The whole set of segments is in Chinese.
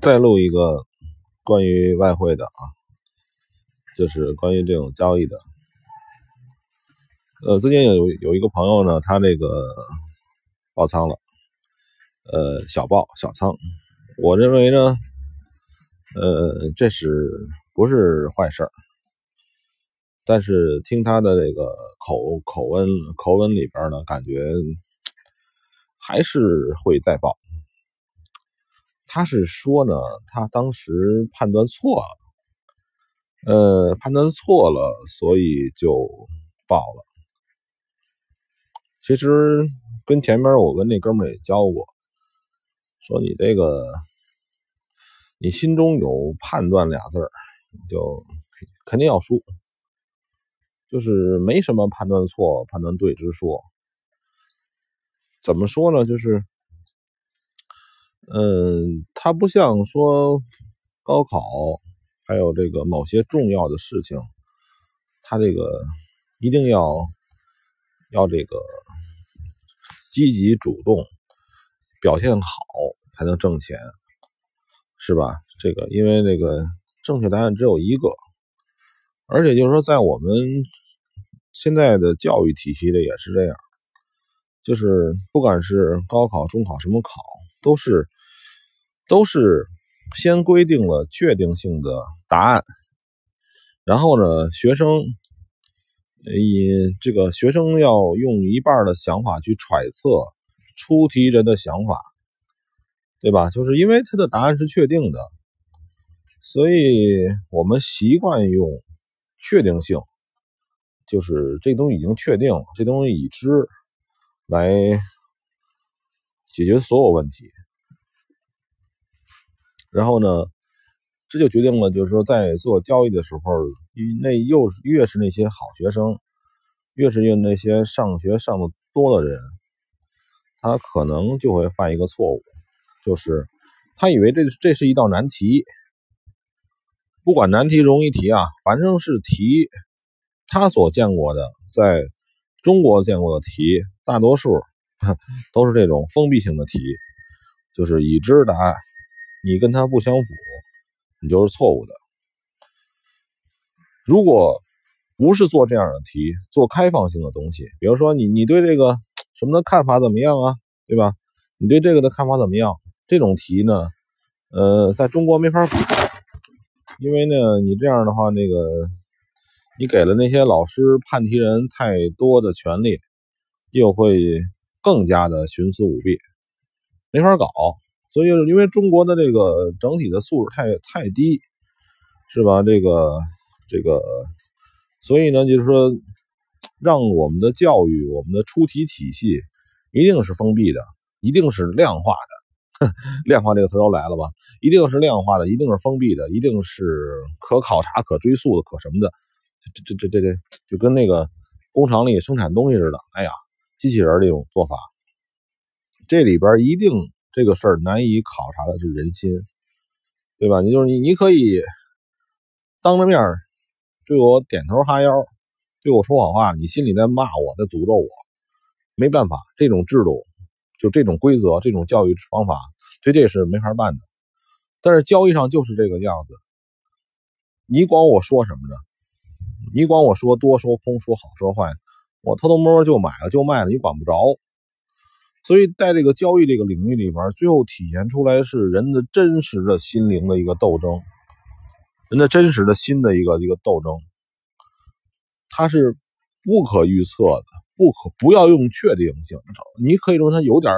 再录一个关于外汇的啊，就是关于这种交易的。呃，最近有有一个朋友呢，他这个爆仓了，呃，小爆小仓。我认为呢，呃，这是不是坏事儿？但是听他的这个口口温口吻里边呢，感觉还是会再爆。他是说呢，他当时判断错了，呃，判断错了，所以就爆了。其实跟前面我跟那哥们也教过，说你这个，你心中有判断俩字儿，就肯定要输，就是没什么判断错、判断对之说。怎么说呢？就是。嗯，它不像说高考，还有这个某些重要的事情，它这个一定要要这个积极主动表现好才能挣钱，是吧？这个因为这个正确答案只有一个，而且就是说，在我们现在的教育体系里也是这样，就是不管是高考、中考什么考，都是。都是先规定了确定性的答案，然后呢，学生以这个学生要用一半的想法去揣测出题人的想法，对吧？就是因为他的答案是确定的，所以我们习惯用确定性，就是这东西已经确定了，这东西已知，来解决所有问题。然后呢，这就决定了，就是说，在做交易的时候，那又越是那些好学生，越是用那些上学上的多的人，他可能就会犯一个错误，就是他以为这这是一道难题，不管难题容易题啊，反正是题，他所见过的，在中国见过的题，大多数 都是这种封闭性的题，就是已知答案。你跟他不相符，你就是错误的。如果不是做这样的题，做开放性的东西，比如说你你对这个什么的看法怎么样啊？对吧？你对这个的看法怎么样？这种题呢，呃，在中国没法搞，因为呢，你这样的话，那个你给了那些老师判题人太多的权利，又会更加的徇私舞弊，没法搞。所以，因为中国的这个整体的素质太太低，是吧？这个这个，所以呢，就是说，让我们的教育、我们的出题体系一定是封闭的，一定是量化的。量化这个词又来了吧？一定是量化的，一定是封闭的，一定是可考察、可追溯的、可什么的。这这这这这，就跟那个工厂里生产东西似的。哎呀，机器人这种做法，这里边一定。这个事儿难以考察的是人心，对吧？你就是你，你可以当着面对我点头哈腰，对我说好话，你心里在骂我，在诅咒我。没办法，这种制度，就这种规则，这种教育方法，对这是没法办的。但是交易上就是这个样子，你管我说什么呢？你管我说多说空，说好说坏，我偷偷摸摸就买了就卖了，你管不着。所以在这个交易这个领域里边，最后体现出来是人的真实的心灵的一个斗争，人的真实的心的一个一个斗争，它是不可预测的，不可不要用确定性，你可以说它有点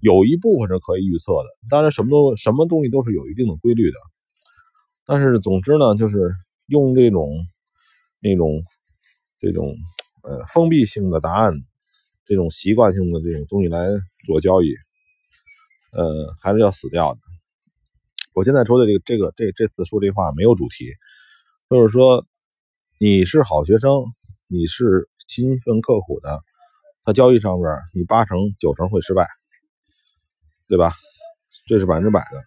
有一部分是可以预测的，当然什么都什么东西都是有一定的规律的，但是总之呢，就是用这种那种这种呃封闭性的答案。这种习惯性的这种东西来做交易，呃，还是要死掉的。我现在说的这个这个这这次说这话没有主题，就是说你是好学生，你是勤奋刻苦的，在交易上面你八成九成会失败，对吧？这是百分之百的。